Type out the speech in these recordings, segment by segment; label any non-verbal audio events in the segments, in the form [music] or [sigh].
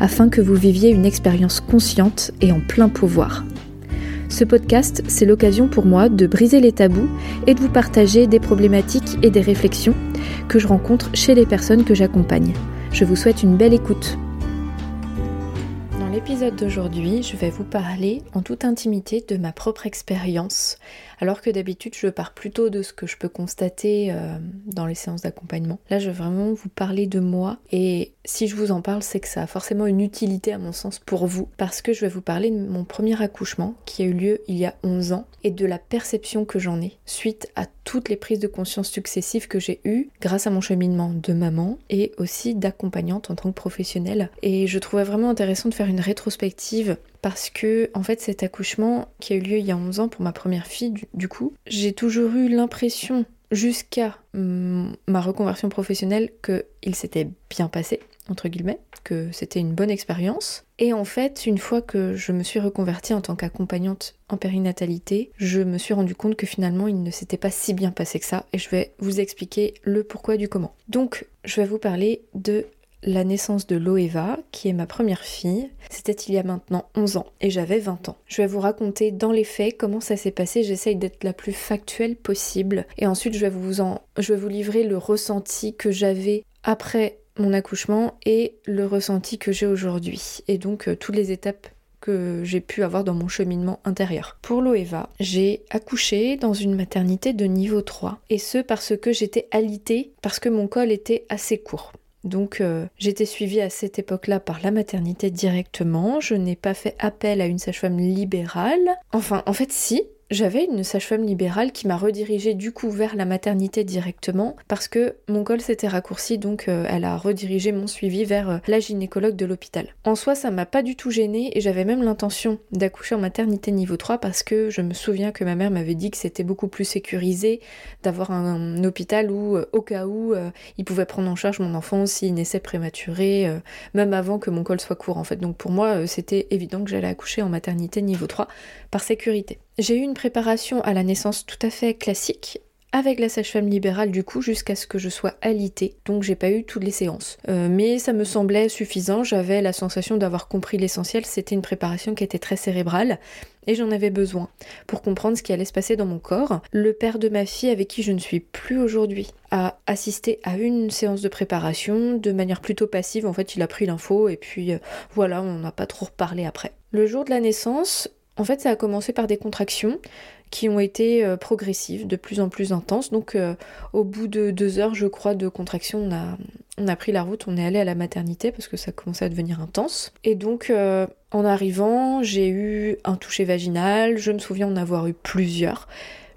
afin que vous viviez une expérience consciente et en plein pouvoir. Ce podcast, c'est l'occasion pour moi de briser les tabous et de vous partager des problématiques et des réflexions que je rencontre chez les personnes que j'accompagne. Je vous souhaite une belle écoute. Dans l'épisode d'aujourd'hui, je vais vous parler en toute intimité de ma propre expérience alors que d'habitude je pars plutôt de ce que je peux constater euh, dans les séances d'accompagnement. Là je vais vraiment vous parler de moi et si je vous en parle c'est que ça a forcément une utilité à mon sens pour vous parce que je vais vous parler de mon premier accouchement qui a eu lieu il y a 11 ans et de la perception que j'en ai suite à toutes les prises de conscience successives que j'ai eues grâce à mon cheminement de maman et aussi d'accompagnante en tant que professionnelle. Et je trouvais vraiment intéressant de faire une rétrospective parce que en fait cet accouchement qui a eu lieu il y a 11 ans pour ma première fille du, coup, j'ai toujours eu l'impression jusqu'à ma reconversion professionnelle qu'il s'était bien passé entre guillemets, que c'était une bonne expérience. Et en fait, une fois que je me suis reconvertie en tant qu'accompagnante en périnatalité, je me suis rendu compte que finalement il ne s'était pas si bien passé que ça et je vais vous expliquer le pourquoi du comment. Donc, je vais vous parler de la naissance de Loeva, qui est ma première fille. C'était il y a maintenant 11 ans et j'avais 20 ans. Je vais vous raconter dans les faits comment ça s'est passé. J'essaye d'être la plus factuelle possible. Et ensuite, je vais vous, en... je vais vous livrer le ressenti que j'avais après mon accouchement et le ressenti que j'ai aujourd'hui. Et donc, euh, toutes les étapes que j'ai pu avoir dans mon cheminement intérieur. Pour Loeva, j'ai accouché dans une maternité de niveau 3 et ce parce que j'étais alitée parce que mon col était assez court. Donc euh, j'étais suivie à cette époque-là par la maternité directement, je n'ai pas fait appel à une sage-femme libérale. Enfin, en fait si, j'avais une sage-femme libérale qui m'a redirigée du coup vers la maternité directement parce que mon col s'était raccourci donc euh, elle a redirigé mon suivi vers euh, la gynécologue de l'hôpital. En soi ça m'a pas du tout gênée et j'avais même l'intention d'accoucher en maternité niveau 3 parce que je me souviens que ma mère m'avait dit que c'était beaucoup plus sécurisé d'avoir un, hôpital où euh, au cas où il pouvait prendre en charge mon enfant s'il naissait prématuré même avant que mon col soit court en fait. Donc pour moi c'était évident que j'allais accoucher en maternité niveau 3 par sécurité. J'ai eu une préparation à la naissance tout à fait classique avec la sage-femme libérale du coup jusqu'à ce que je sois alitée, donc j'ai pas eu toutes les séances. Euh, mais ça me semblait suffisant, j'avais la sensation d'avoir compris l'essentiel, c'était une préparation qui était très cérébrale et j'en avais besoin pour comprendre ce qui allait se passer dans mon corps. Le père de ma fille avec qui je ne suis plus aujourd'hui a assisté à une séance de préparation de manière plutôt passive, en fait il a pris l'info et puis euh, voilà, on n'a pas trop reparlé après. Le jour de la naissance, en fait, ça a commencé par des contractions qui ont été euh, progressives, de plus en plus intenses. Donc, euh, au bout de deux heures, je crois, de contractions, on a, pris la route, on est allé à la maternité parce que ça commençait à devenir intense. Et donc, euh, en arrivant, j'ai eu un toucher vaginal. Je me souviens en avoir eu plusieurs.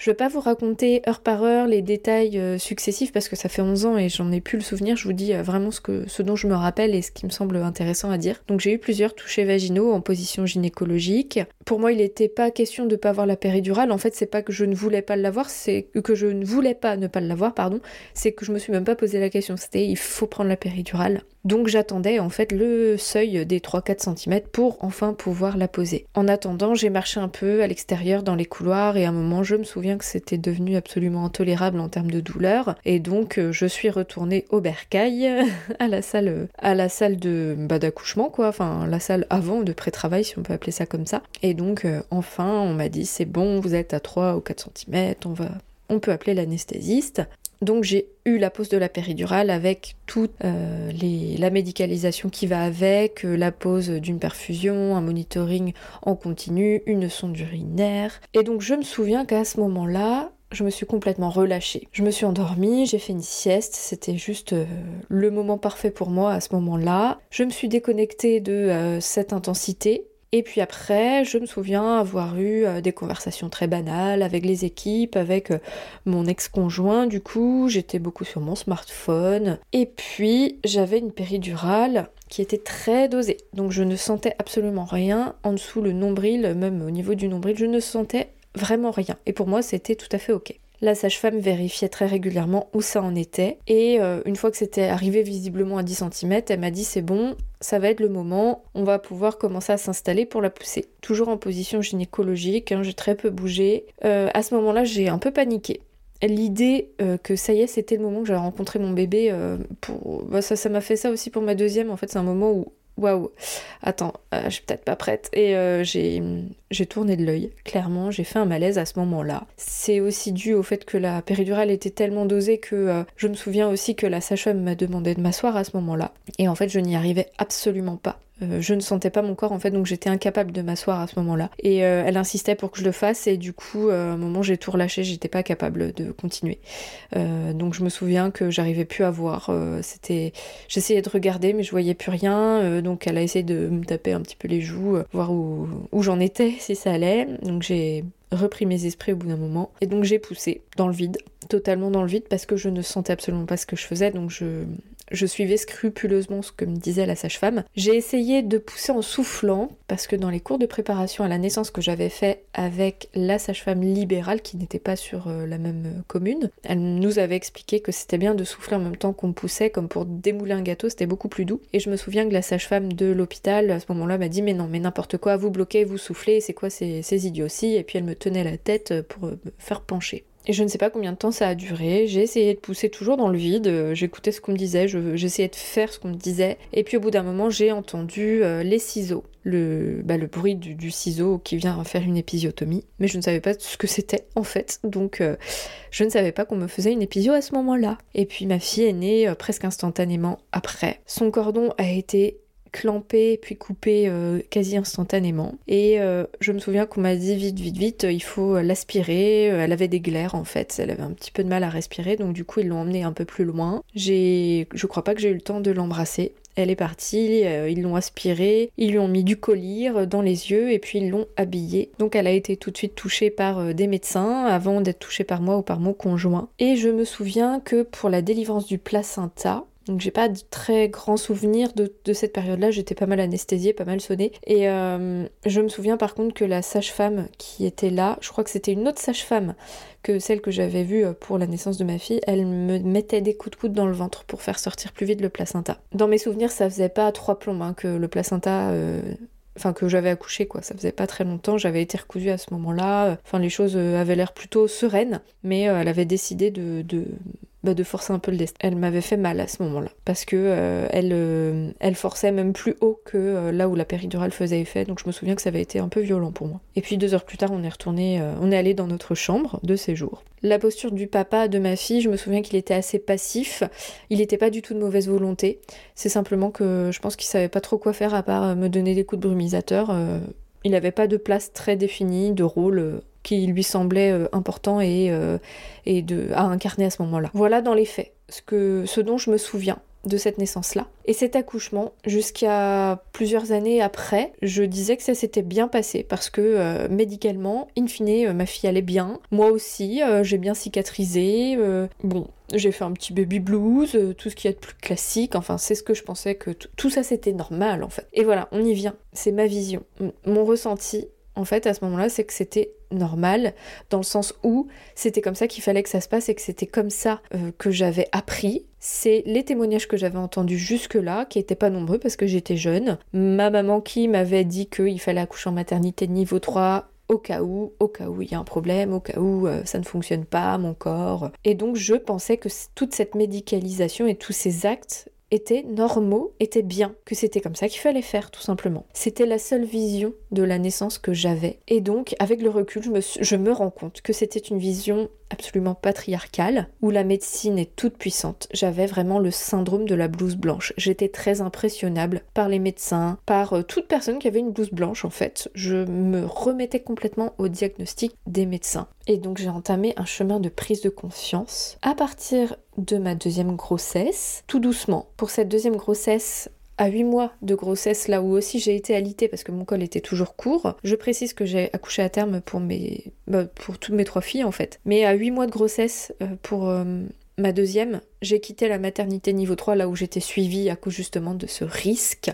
Je vais pas vous raconter heure par heure les détails euh, successifs parce que ça fait 11 ans et j'en ai plus le souvenir. Je vous dis euh, vraiment ce, dont je me rappelle et ce qui me semble intéressant à dire. Donc j'ai eu plusieurs touchés vaginaux en position gynécologique. Pour moi, il n'était pas question de pas avoir la péridurale. En fait, c'est pas que je ne voulais pas l'avoir, c'est que je ne voulais pas ne pas l'avoir, pardon. C'est que je me suis même pas posé la question. C'était il faut prendre la péridurale. Donc j'attendais en fait le seuil des 3-4 cm pour enfin pouvoir la poser. En attendant, j'ai marché un peu à l'extérieur dans les couloirs et à un moment je me souviens que c'était devenu absolument intolérable en termes de douleur et donc euh, je suis retournée au bercail [laughs] à la salle de bah, d'accouchement quoi, enfin la salle avant de pré-travail si on peut appeler ça comme ça. Et donc euh, enfin on m'a dit c'est bon, vous êtes à 3 ou 4 cm, on va on peut appeler l'anesthésiste. Donc j'ai eu la pose de la péridurale avec toute euh, la médicalisation qui va avec, euh, la pose d'une perfusion, un monitoring en continu, une sonde urinaire. Et donc je me souviens qu'à ce moment-là, je me suis complètement relâchée. Je me suis endormie, j'ai fait une sieste, c'était juste euh, le moment parfait pour moi à ce moment-là. Je me suis déconnectée de cette intensité Et puis après, je me souviens avoir eu euh, des conversations très banales avec les équipes, avec euh, mon ex-conjoint, du coup, j'étais beaucoup sur mon smartphone. Et puis, j'avais une péridurale qui était très dosée. Donc je ne sentais absolument rien en dessous le nombril, même au niveau du nombril, je ne sentais vraiment rien. Et pour moi, c'était tout à fait ok. La sage-femme vérifiait très régulièrement où ça en était et euh, une fois que c'était arrivé visiblement à 10 cm, elle m'a dit c'est bon, ça va être le moment, on va pouvoir commencer à s'installer pour la pousser. Toujours en position gynécologique, hein, j'ai très peu bougé. Euh, à ce moment-là, j'ai un peu paniqué l'idée euh, que ça y est, c'était le moment que j'avais rencontré mon bébé. Bah, ça, ça m'a fait ça aussi pour ma deuxième. En fait, c'est un moment où waouh, attends, euh, je suis peut-être pas prête. Et euh, j'ai tourné de l'œil, clairement, j'ai fait un malaise à ce moment-là. C'est aussi dû au fait que la péridurale était tellement dosée que euh, je me souviens aussi que la sage-femme m'a demandé de m'asseoir à ce moment-là. Et en fait, je n'y arrivais absolument pas. Euh, je ne sentais pas mon corps en fait, donc j'étais incapable de m'asseoir à ce moment-là. Et euh, elle insistait pour que je le fasse, et du coup, euh, à un moment, j'ai tout relâché, j'étais pas capable de continuer. donc je me souviens que j'arrivais plus à voir. C'était, j'essayais de regarder, mais je voyais plus rien. donc elle a essayé de me taper un petit peu les joues, voir où, où j'en étais, [laughs] si ça allait. Donc j'ai repris mes esprits au bout d'un moment. Et donc j'ai poussé dans le vide, totalement dans le vide, parce que je ne sentais absolument pas ce que je faisais. Donc je, je suivais scrupuleusement ce que me disait la sage-femme. J'ai essayé de pousser en soufflant, parce que dans les cours de préparation à la naissance que j'avais fait avec la sage-femme libérale, qui n'était pas sur euh, la même euh, commune, elle nous avait expliqué que c'était bien de souffler en même temps qu'on poussait, comme pour démouler un gâteau, c'était beaucoup plus doux. Et je me souviens que la sage-femme de l'hôpital, à ce moment-là, m'a dit Mais non, mais n'importe quoi, vous bloquez, vous soufflez, c'est quoi ces, ces idioties? Et puis elle me tenait la tête pour me faire pencher. Et je ne sais pas combien de temps ça a duré. J'ai essayé de pousser toujours dans le vide. Euh, j'écoutais ce qu'on me disait. J'essayais de faire ce qu'on me disait. Et puis au bout d'un moment, j'ai entendu euh, les ciseaux. Le, bah, le bruit du, ciseau qui vient faire une épisiotomie. Mais je ne savais pas ce que c'était en fait. Donc euh, je ne savais pas qu'on me faisait une épisio à ce moment-là. Et puis ma fille est née presque instantanément après. Son cordon a été clampé puis coupé euh, quasi instantanément. Et euh, je me souviens qu'on m'a dit vite, vite, vite, il faut l'aspirer. Elle avait des glaires en fait, elle avait un petit peu de mal à respirer, donc du coup ils l'ont emmenée un peu plus loin. J'ai, je crois pas que j'ai eu le temps de l'embrasser. Elle est partie, euh, ils l'ont aspirée, ils lui ont mis du collier dans les yeux et puis ils l'ont habillée. Donc elle a été tout de suite touchée par des médecins avant d'être touchée par moi ou par mon conjoint. Et je me souviens que pour la délivrance du placenta, donc j'ai pas de très grands souvenirs de, cette période-là, j'étais pas mal anesthésiée, pas mal sonnée. Et euh, je me souviens par contre que la sage-femme qui était là, je crois que c'était une autre sage-femme que celle que j'avais vue euh, pour la naissance de ma fille, elle me mettait des coups de coude dans le ventre pour faire sortir plus vite le placenta. Dans mes souvenirs, ça faisait pas trois plombs hein, que le placenta... Euh, enfin que j'avais accouché quoi, ça faisait pas très longtemps, j'avais été recousue à ce moment-là, enfin les choses avaient l'air plutôt sereines, mais elle avait décidé de, de bah, de forcer un peu le destin. Elle m'avait fait mal à ce moment-là parce que euh, elle, euh, elle forçait même plus haut que euh, là où la péridurale faisait effet. Donc je me souviens que ça avait été un peu violent pour moi. Et puis deux heures plus tard, on est retourné, on est allé dans notre chambre de séjour. La posture du papa de ma fille, je me souviens qu'il était assez passif. Il n'était pas du tout de mauvaise volonté. C'est simplement que je pense qu'il savait pas trop quoi faire à part me donner des coups de brumisateur. Il n'avait pas de place très définie, de rôle qui lui semblait euh, important et, euh, et de, à incarner à ce moment-là. Voilà dans les faits ce, que, ce dont je me souviens de cette naissance-là. Et cet accouchement, jusqu'à plusieurs années après, je disais que ça s'était bien passé parce que euh, médicalement, in fine, ma fille allait bien. Moi aussi, j'ai bien cicatrisé. bon, j'ai fait un petit baby blues, tout ce qui est de plus classique. Enfin, c'est ce que je pensais que tout ça c'était normal en fait. Et voilà, on y vient. C'est ma vision. mon ressenti, en fait, à ce moment-là, c'est que c'était normal, dans le sens où c'était comme ça qu'il fallait que ça se passe et que c'était comme ça euh, que j'avais appris. C'est les témoignages que j'avais entendus jusque-là, qui n'étaient pas nombreux parce que j'étais jeune. Ma maman qui m'avait dit qu'il fallait accoucher en maternité de niveau 3 au cas où, au cas où il y a un problème, au cas où euh, ça ne fonctionne pas, mon corps. Et donc je pensais que toute cette médicalisation et tous ces actes étaient normaux, étaient bien, que c'était comme ça qu'il fallait faire tout simplement. C'était la seule vision de la naissance que j'avais. Et donc, avec le recul, je me, je me rends compte que c'était une vision absolument patriarcale, où la médecine est toute puissante. J'avais vraiment le syndrome de la blouse blanche. J'étais très impressionnable par les médecins, par euh, toute personne qui avait une blouse blanche en fait. Je me remettais complètement au diagnostic des médecins. Et donc j'ai entamé un chemin de prise de conscience à partir de ma deuxième grossesse, tout doucement. Pour cette deuxième grossesse, À 8 mois de grossesse, là où aussi j'ai été alitée parce que mon col était toujours court, je précise que j'ai accouché à terme pour mes bah, pour toutes mes trois filles en fait. Mais à 8 mois de grossesse euh, pour euh, ma deuxième, j'ai quitté la maternité niveau 3 là où j'étais suivie à cause justement de ce risque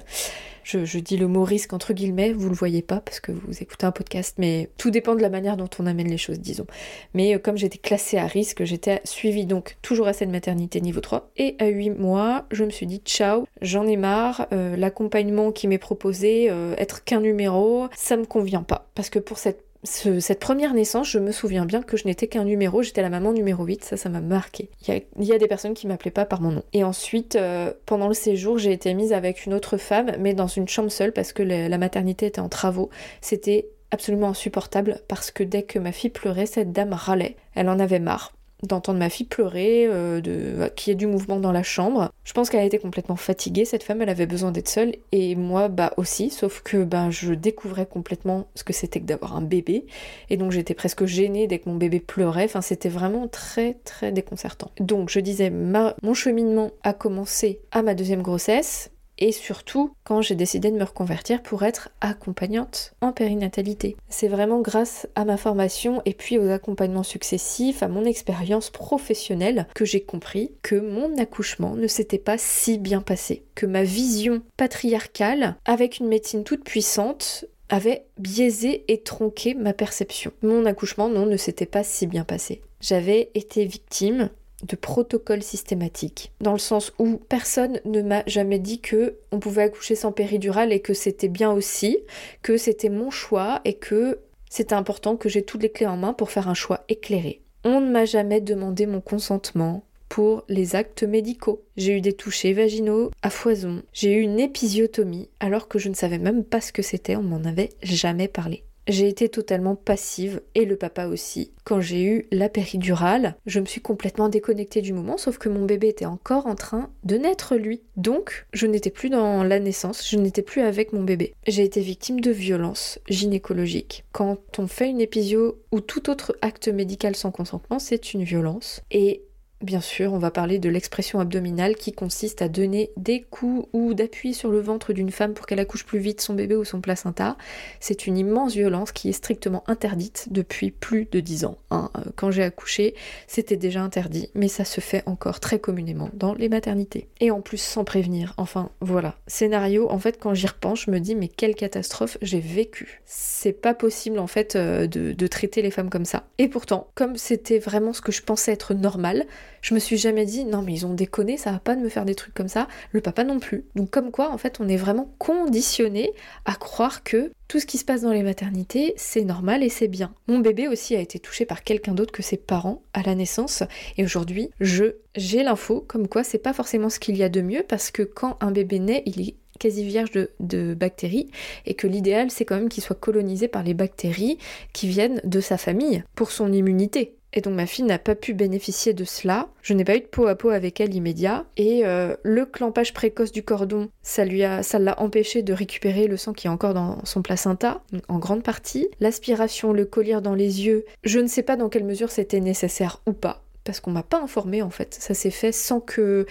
je, dis le mot risque entre guillemets, vous le voyez pas parce que vous écoutez un podcast, mais tout dépend de la manière dont on amène les choses, disons. Mais euh, comme j'étais classée à risque, j'étais suivie donc toujours à cette maternité niveau 3. Et à 8 mois, je me suis dit ciao, j'en ai marre, euh, l'accompagnement qui m'est proposé, euh, être qu'un numéro, ça me convient pas. Parce que pour cette cette première naissance, je me souviens bien que je n'étais qu'un numéro, j'étais la maman numéro 8, ça, ça m'a marqué. Il y, a, des personnes qui m'appelaient pas par mon nom. Et ensuite, euh, pendant le séjour, j'ai été mise avec une autre femme, mais dans une chambre seule parce que la maternité était en travaux. C'était absolument insupportable parce que dès que ma fille pleurait, cette dame râlait. Elle en avait marre d'entendre ma fille pleurer, euh, de qu'il y ait du mouvement dans la chambre. Je pense qu'elle était complètement fatiguée, cette femme, elle avait besoin d'être seule, et moi, bah aussi, sauf que bah, je découvrais complètement ce que c'était que d'avoir un bébé, et donc j'étais presque gênée dès que mon bébé pleurait, enfin c'était vraiment très très déconcertant. Donc je disais, mon cheminement a commencé à ma deuxième grossesse, et surtout quand j'ai décidé de me reconvertir pour être accompagnante en périnatalité. C'est vraiment grâce à ma formation et puis aux accompagnements successifs, à mon expérience professionnelle que j'ai compris que mon accouchement ne s'était pas si bien passé, que ma vision patriarcale avec une médecine toute puissante avait biaisé et tronqué ma perception. Mon accouchement, non, ne s'était pas si bien passé. J'avais été victime de protocole systématique, dans le sens où personne ne m'a jamais dit que on pouvait accoucher sans péridurale et que c'était bien aussi, que c'était mon choix et que c'était important que j'ai toutes les clés en main pour faire un choix éclairé. On ne m'a jamais demandé mon consentement pour les actes médicaux. J'ai eu des touchés vaginaux à foison. J'ai eu une épisiotomie alors que je ne savais même pas ce que c'était, on m'en avait jamais parlé. J'ai été totalement passive et le papa aussi. Quand j'ai eu la péridurale, je me suis complètement déconnectée du moment, sauf que mon bébé était encore en train de naître lui. Donc, je n'étais plus dans la naissance, je n'étais plus avec mon bébé. J'ai été victime de violences gynécologiques. Quand on fait une épisio ou tout autre acte médical sans consentement, c'est une violence. Et Bien sûr, on va parler de l'expression abdominale qui consiste à donner des coups ou d'appui sur le ventre d'une femme pour qu'elle accouche plus vite son bébé ou son placenta. C'est une immense violence qui est strictement interdite depuis plus de dix ans. Hein. Euh, quand j'ai accouché, c'était déjà interdit, mais ça se fait encore très communément dans les maternités. Et en plus sans prévenir. Enfin, voilà. Scénario, en fait, quand j'y repense, je me dis mais quelle catastrophe j'ai vécu. C'est pas possible en fait euh, de traiter les femmes comme ça. Et pourtant, comme c'était vraiment ce que je pensais être normal, je me suis jamais dit non mais ils ont déconné, ça va pas de me faire des trucs comme ça, le papa non plus. Donc comme quoi en fait on est vraiment conditionné à croire que tout ce qui se passe dans les maternités, c'est normal et c'est bien. Mon bébé aussi a été touché par quelqu'un d'autre que ses parents à la naissance et aujourd'hui, je j'ai l'info comme quoi c'est pas forcément ce qu'il y a de mieux parce que quand un bébé naît, il est quasi vierge de, bactéries et que l'idéal c'est quand même qu'il soit colonisé par les bactéries qui viennent de sa famille pour son immunité. Et donc ma fille n'a pas pu bénéficier de cela. Je n'ai pas eu de peau à peau avec elle immédiat. Et euh, le clampage précoce du cordon, ça lui a, ça l'a empêché de récupérer le sang qui est encore dans son placenta, en grande partie. L'aspiration, le collier dans les yeux, je ne sais pas dans quelle mesure c'était nécessaire ou pas parce qu'on m'a pas informé en fait. Ça s'est fait sans que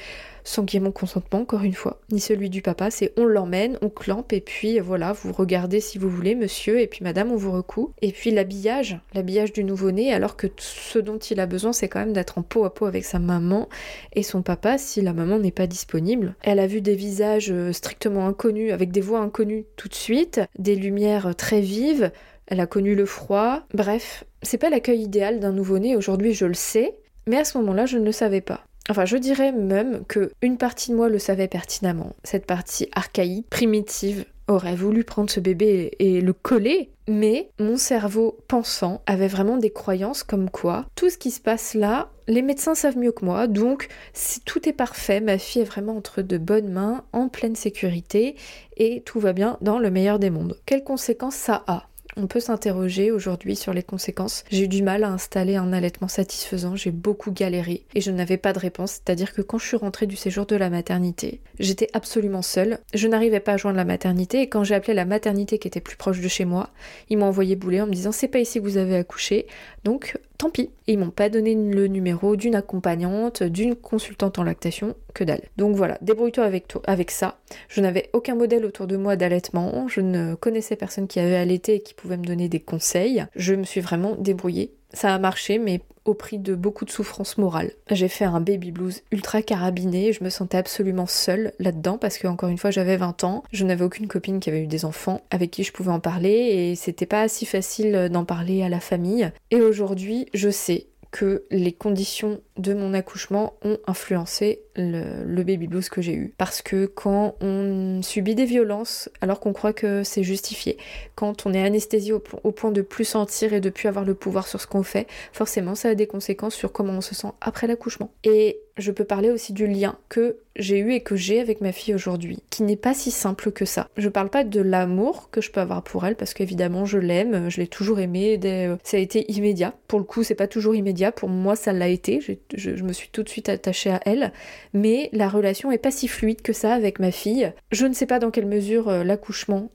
sans qu'il y ait mon consentement, encore une fois, ni celui du papa. C'est on l'emmène, on clampe et puis voilà, vous regardez si vous voulez, monsieur, et puis madame, on vous recoue. Et puis l'habillage, l'habillage du nouveau-né, alors que ce dont il a besoin, c'est quand même d'être en peau à peau avec sa maman et son papa si la maman n'est pas disponible. Elle a vu des visages euh, strictement inconnus, avec des voix inconnues tout de suite, des lumières très vives. Elle a connu le froid. Bref, c'est pas l'accueil idéal d'un nouveau-né, aujourd'hui je le sais, mais à ce moment-là, je ne le savais pas. Enfin, je dirais même que une partie de moi le savait pertinemment. Cette partie archaïque, primitive, aurait voulu prendre ce bébé et le coller, mais mon cerveau pensant avait vraiment des croyances comme quoi tout ce qui se passe là, les médecins savent mieux que moi, donc si tout est parfait, ma fille est vraiment entre de bonnes mains, en pleine sécurité, et tout va bien dans le meilleur des mondes. Quelles conséquences ça a? On peut s'interroger aujourd'hui sur les conséquences. J'ai eu du mal à installer un allaitement satisfaisant, j'ai beaucoup galéré et je n'avais pas de réponse, c'est-à-dire que quand je suis rentrée du séjour de la maternité, j'étais absolument seule, je n'arrivais pas à joindre la maternité et quand j'ai appelé la maternité qui était plus proche de chez moi, ils m'ont envoyé bouler en me disant c'est pas ici que vous avez accouché, donc tant pis. Et ils m'ont pas donné le numéro d'une accompagnante, d'une consultante en lactation, que dalle. Donc voilà, débrouille-toi avec, toi, avec ça. Je n'avais aucun modèle autour de moi d'allaitement, je ne connaissais personne qui avait allaité et qui pouvait me donner des conseils. Je me suis vraiment débrouillée ça a marché, mais au prix de beaucoup de souffrance morale. J'ai fait un baby blues ultra carabiné, je me sentais absolument seule là-dedans parce que encore une fois j'avais 20 ans, je n'avais aucune copine qui avait eu des enfants avec qui je pouvais en parler et c'était pas si facile d'en parler à la famille. Et aujourd'hui, je sais que les conditions de mon accouchement ont influencé le, baby blues que j'ai eu. Parce que quand on subit des violences, alors qu'on croit que c'est justifié, quand on est anesthésié au, point de plus sentir et de plus avoir le pouvoir sur ce qu'on fait, forcément ça a des conséquences sur comment on se sent après l'accouchement. Et je peux parler aussi du lien que j'ai eu et que j'ai avec ma fille aujourd'hui, qui n'est pas si simple que ça. Je parle pas de l'amour que je peux avoir pour elle, parce qu'évidemment je l'aime, je l'ai toujours aimée, euh, ça a été immédiat. Pour le coup, c'est pas toujours immédiat, pour moi ça l'a été, je, je, me suis tout de suite attachée à elle, mais la relation est pas si fluide que ça avec ma fille. Je ne sais pas dans quelle mesure euh, l'accouchement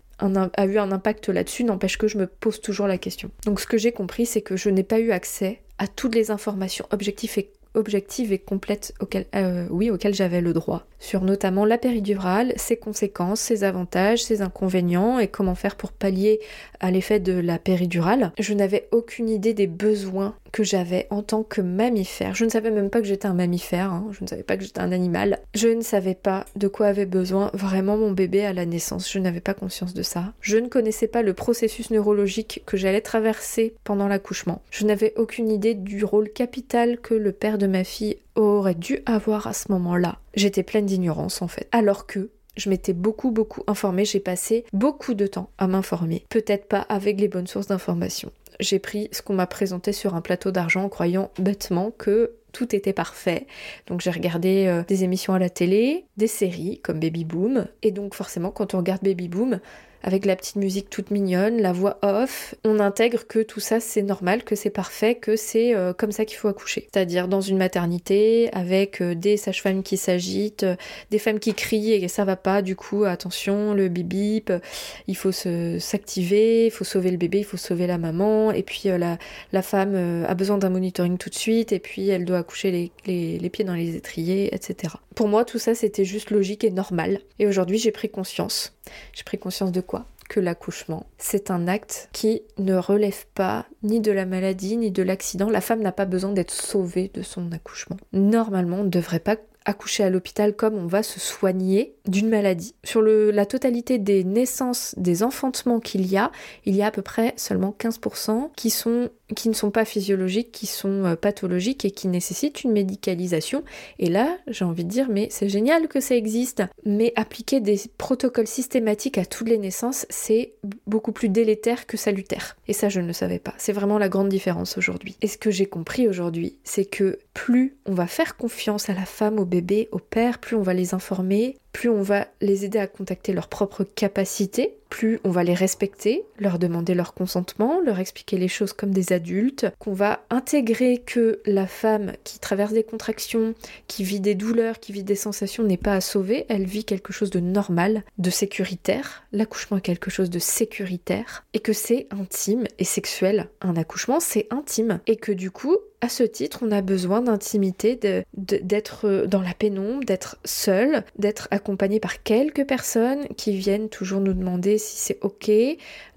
a eu un impact là-dessus, n'empêche que je me pose toujours la question. Donc ce que j'ai compris, c'est que je n'ai pas eu accès à toutes les informations objectives et objective et complète auquel, euh, auquel j'avais le droit, sur notamment la péridurale, ses conséquences, ses avantages, ses inconvénients et comment faire pour pallier à l'effet de la péridurale. Je n'avais aucune idée des besoins que j'avais en tant que mammifère. Je ne savais même pas que j'étais un mammifère, hein. je ne savais pas que j'étais un animal. Je ne savais pas de quoi avait besoin vraiment mon bébé à la naissance. Je n'avais pas conscience de ça. Je ne connaissais pas le processus neurologique que j'allais traverser pendant l'accouchement. Je n'avais aucune idée du rôle capital que le père de ma fille aurait dû avoir à ce moment-là. J'étais pleine d'ignorance en fait. Alors que je m'étais beaucoup beaucoup informée, j'ai passé beaucoup de temps à m'informer. Peut-être pas avec les bonnes sources d'information j'ai pris ce qu'on m'a présenté sur un plateau d'argent en croyant bêtement que tout était parfait. Donc j'ai regardé euh, des émissions à la télé, des séries comme Baby Boom. Et donc forcément quand on regarde Baby Boom, avec la petite musique toute mignonne, la voix off, on intègre que tout ça c'est normal, que c'est parfait, que c'est euh, comme ça qu'il faut accoucher. C'est-à-dire dans une maternité, avec euh, des sages-femmes qui s'agitent, euh, des femmes qui crient et ça va pas, du coup attention, le bip il faut s'activer, il faut sauver le bébé, il faut sauver la maman, et puis la, la femme a besoin d'un monitoring tout de suite, et puis elle doit accoucher les, les, les pieds dans les étriers, etc. Pour moi tout ça c'était juste logique et normal. Et aujourd'hui j'ai pris conscience. J'ai pris conscience de quoi que l'accouchement. C'est un acte qui ne relève pas ni de la maladie ni de l'accident. La femme n'a pas besoin d'être sauvée de son accouchement. Normalement, on ne devrait pas accoucher à l'hôpital comme on va se soigner d'une maladie. Sur le, la totalité des naissances, des enfantements qu'il y a, il y a à peu près seulement 15% qui sont qui ne sont pas physiologiques, qui sont euh, pathologiques et qui nécessitent une médicalisation. Et là, j'ai envie de dire, mais c'est génial que ça existe. Mais appliquer des protocoles systématiques à toutes les naissances, c'est beaucoup plus délétère que salutaire. Et ça, je ne le savais pas. C'est vraiment la grande différence aujourd'hui. Et ce que j'ai compris aujourd'hui, c'est que plus on va faire confiance à la femme, au bébé, au père, plus on va les informer, plus on va les aider à contacter leurs propres capacités, plus on va les respecter, leur demander leur consentement, leur expliquer les choses comme des adultes, qu'on va intégrer que la femme qui traverse des contractions, qui vit des douleurs, qui vit des sensations n'est pas à sauver, elle vit quelque chose de normal, de sécuritaire, l'accouchement est quelque chose de sécuritaire, et que c'est intime et sexuel. Un accouchement, c'est intime, et que du coup, à ce titre, on a besoin d'intimité, d'être dans la pénombre, d'être seul, d'être accompagné par quelques personnes qui viennent toujours nous demander si c'est ok,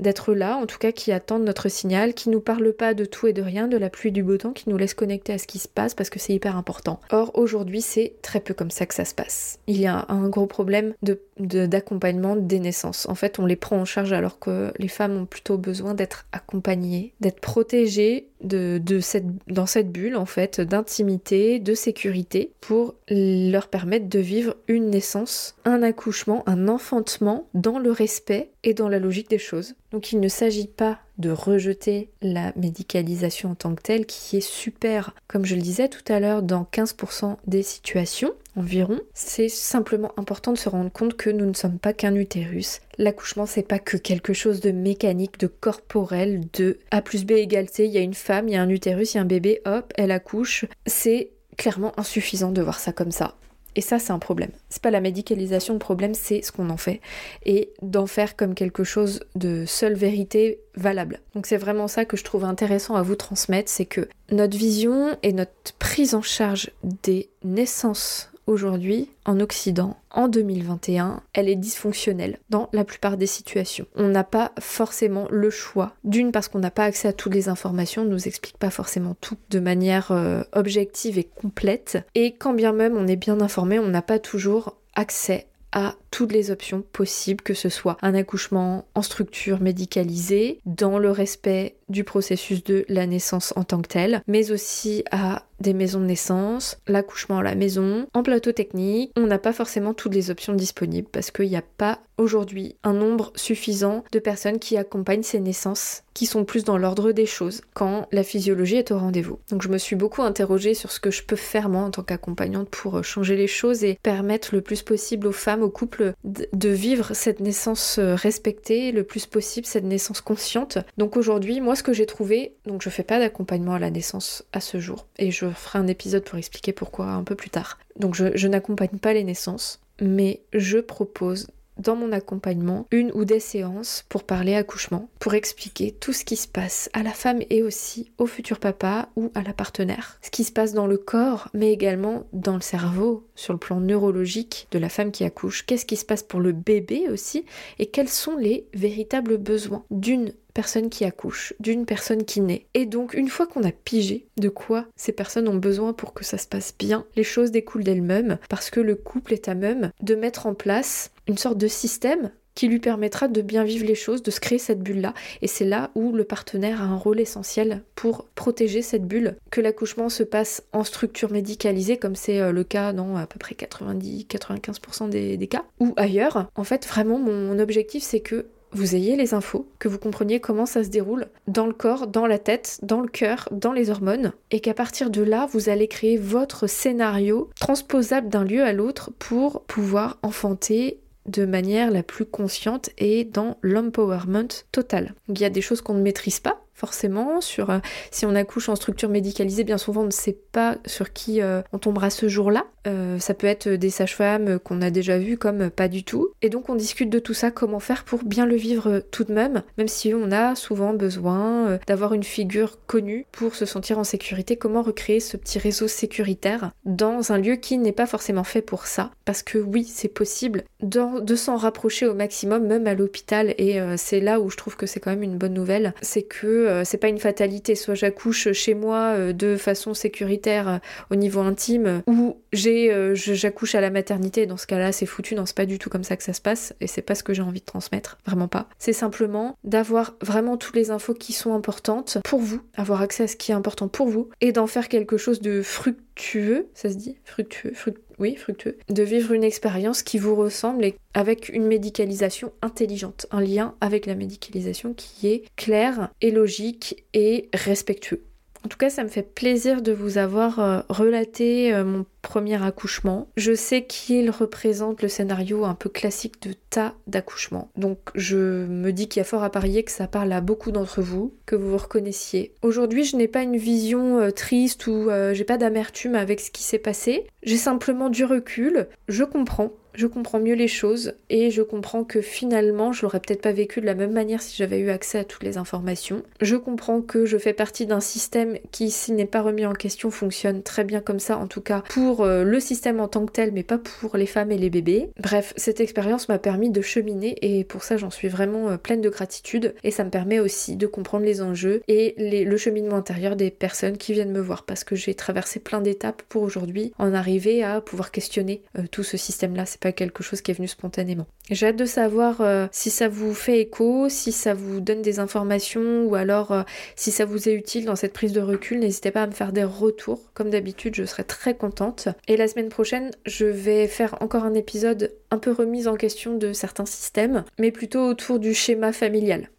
d'être là, en tout cas qui attendent notre signal, qui nous parlent pas de tout et de rien, de la pluie du beau temps, qui nous laissent connecter à ce qui se passe parce que c'est hyper important. Or aujourd'hui c'est très peu comme ça que ça se passe. Il y a un gros problème de d'accompagnement des naissances. En fait, on les prend en charge alors que les femmes ont plutôt besoin d'être accompagnées, d'être protégées de, de cette, dans cette bulle en fait d'intimité, de sécurité pour leur permettre de vivre une naissance, un accouchement, un enfantement dans le respect et dans la logique des choses. Donc il ne s'agit pas de rejeter la médicalisation en tant que telle qui est super, comme je le disais tout à l'heure, dans 15% des situations environ. C'est simplement important de se rendre compte que nous ne sommes pas qu'un utérus. L'accouchement c'est pas que quelque chose de mécanique, de corporel, de A plus B égale C, il y a une femme, il y a un utérus, il y a un bébé, hop, elle accouche. C'est clairement insuffisant de voir ça comme ça. Et ça, c'est un problème. C'est pas la médicalisation le problème, c'est ce qu'on en fait. Et d'en faire comme quelque chose de seule vérité valable. Donc c'est vraiment ça que je trouve intéressant à vous transmettre, c'est que notre vision et notre prise en charge des naissances aujourd'hui en Occident, en 2021, elle est dysfonctionnelle dans la plupart des situations. On n'a pas forcément le choix. D'une parce qu'on n'a pas accès à toutes les informations, on nous explique pas forcément tout de manière euh, objective et complète. Et quand bien même on est bien informé, on n'a pas toujours accès à toutes les options possibles, que ce soit un accouchement en structure médicalisée, dans le respect du processus de la naissance en tant que tel, mais aussi à des maisons de naissance, l'accouchement à la maison, en plateau technique. On n'a pas forcément toutes les options disponibles parce qu'il n'y a pas aujourd'hui un nombre suffisant de personnes qui accompagnent ces naissances qui sont plus dans l'ordre des choses quand la physiologie est au rendez-vous. Donc je me suis beaucoup interrogée sur ce que je peux faire moi en tant qu'accompagnante pour changer les choses et permettre le plus possible aux femmes, aux couples de vivre cette naissance euh, respectée le plus possible, cette naissance consciente. Donc aujourd'hui, moi ce que j'ai trouvé, donc je fais pas d'accompagnement à la naissance à ce jour, et je ferai un épisode pour expliquer pourquoi un peu plus tard. Donc je n'accompagne pas les naissances, mais je propose dans mon accompagnement une ou des séances pour parler accouchement, pour expliquer tout ce qui se passe à la femme et aussi au futur papa ou à la partenaire. Ce qui se passe dans le corps, mais également dans le cerveau, sur le plan neurologique de la femme qui accouche. Qu'est-ce qui se passe pour le bébé aussi et quels sont les véritables besoins d'une personne qui accouche, d'une personne qui naît. Et donc une fois qu'on a pigé de quoi ces personnes ont besoin pour que ça se passe bien, les choses découlent d'elles-mêmes parce que le couple est à même de mettre en place une sorte de système qui lui permettra de bien vivre les choses, de se créer cette bulle-là. Et c'est là où le partenaire a un rôle essentiel pour protéger cette bulle, que l'accouchement se passe en structure médicalisée, comme c'est euh, le cas dans à peu près 90-95% des, des, cas, ou ailleurs. En fait, vraiment, mon objectif, c'est que vous ayez les infos, que vous compreniez comment ça se déroule dans le corps, dans la tête, dans le cœur, dans les hormones, et qu'à partir de là, vous allez créer votre scénario transposable d'un lieu à l'autre pour pouvoir enfanter de manière la plus consciente et dans l'empowerment total. Il y a des choses qu'on ne maîtrise pas, forcément. Sur euh, si on accouche en structure médicalisée, bien souvent on ne sait pas sur qui euh, on tombera ce jour-là. Euh, ça peut être des sages-femmes qu'on a déjà vues comme pas du tout. Et donc on discute de tout ça, comment faire pour bien le vivre tout de même, même si on a souvent besoin d'avoir une figure connue pour se sentir en sécurité. Comment recréer ce petit réseau sécuritaire dans un lieu qui n'est pas forcément fait pour ça? Parce que oui, c'est possible de s'en rapprocher au maximum, même à l'hôpital. Et c'est là où je trouve que c'est quand même une bonne nouvelle. C'est que euh, c'est pas une fatalité. Soit j'accouche chez moi euh, de façon sécuritaire euh, au niveau intime, ou j'accouche à la maternité. Dans ce cas-là, c'est foutu. Non, c'est pas du tout comme ça que ça se passe, et c'est pas ce que j'ai envie de transmettre. Vraiment pas. C'est simplement d'avoir vraiment toutes les infos qui sont importantes pour vous, avoir accès à ce qui est important pour vous, et d'en faire quelque chose de fructueux. Ça se dit? Fructueux, fructueux oui, fructueux, de vivre une expérience qui vous ressemble et avec une médicalisation intelligente, un lien avec la médicalisation qui est clair et logique et respectueux. En tout cas, ça me fait plaisir de vous avoir euh, relaté euh, mon premier accouchement. Je sais qu'il représente le scénario un peu classique de tas d'accouchements. Donc je me dis qu'il y a fort à parier que ça parle à beaucoup d'entre vous, que vous vous reconnaissiez. Aujourd'hui, je n'ai pas une vision euh, triste ou j'ai pas d'amertume avec ce qui s'est passé. J'ai simplement du recul. Je comprends je comprends mieux les choses et je comprends que finalement je l'aurais peut-être pas vécu de la même manière si j'avais eu accès à toutes les informations. Je comprends que je fais partie d'un système qui, s'il n'est pas remis en question, fonctionne très bien comme ça, en tout cas pour euh, le système en tant que tel, mais pas pour les femmes et les bébés. Bref, cette expérience m'a permis de cheminer et pour ça j'en suis vraiment euh, pleine de gratitude et ça me permet aussi de comprendre les enjeux et le cheminement intérieur des personnes qui viennent me voir parce que j'ai traversé plein d'étapes pour aujourd'hui en arriver à pouvoir questionner euh, tout ce système-là quelque chose qui est venu spontanément. J'ai hâte de savoir euh, si ça vous fait écho, si ça vous donne des informations ou alors euh, si ça vous est utile dans cette prise de recul. N'hésitez pas à me faire des retours. Comme d'habitude, je serai très contente. Et la semaine prochaine, je vais faire encore un épisode un peu remise en question de certains systèmes, mais plutôt autour du schéma familial.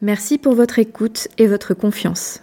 Merci pour votre écoute et votre confiance.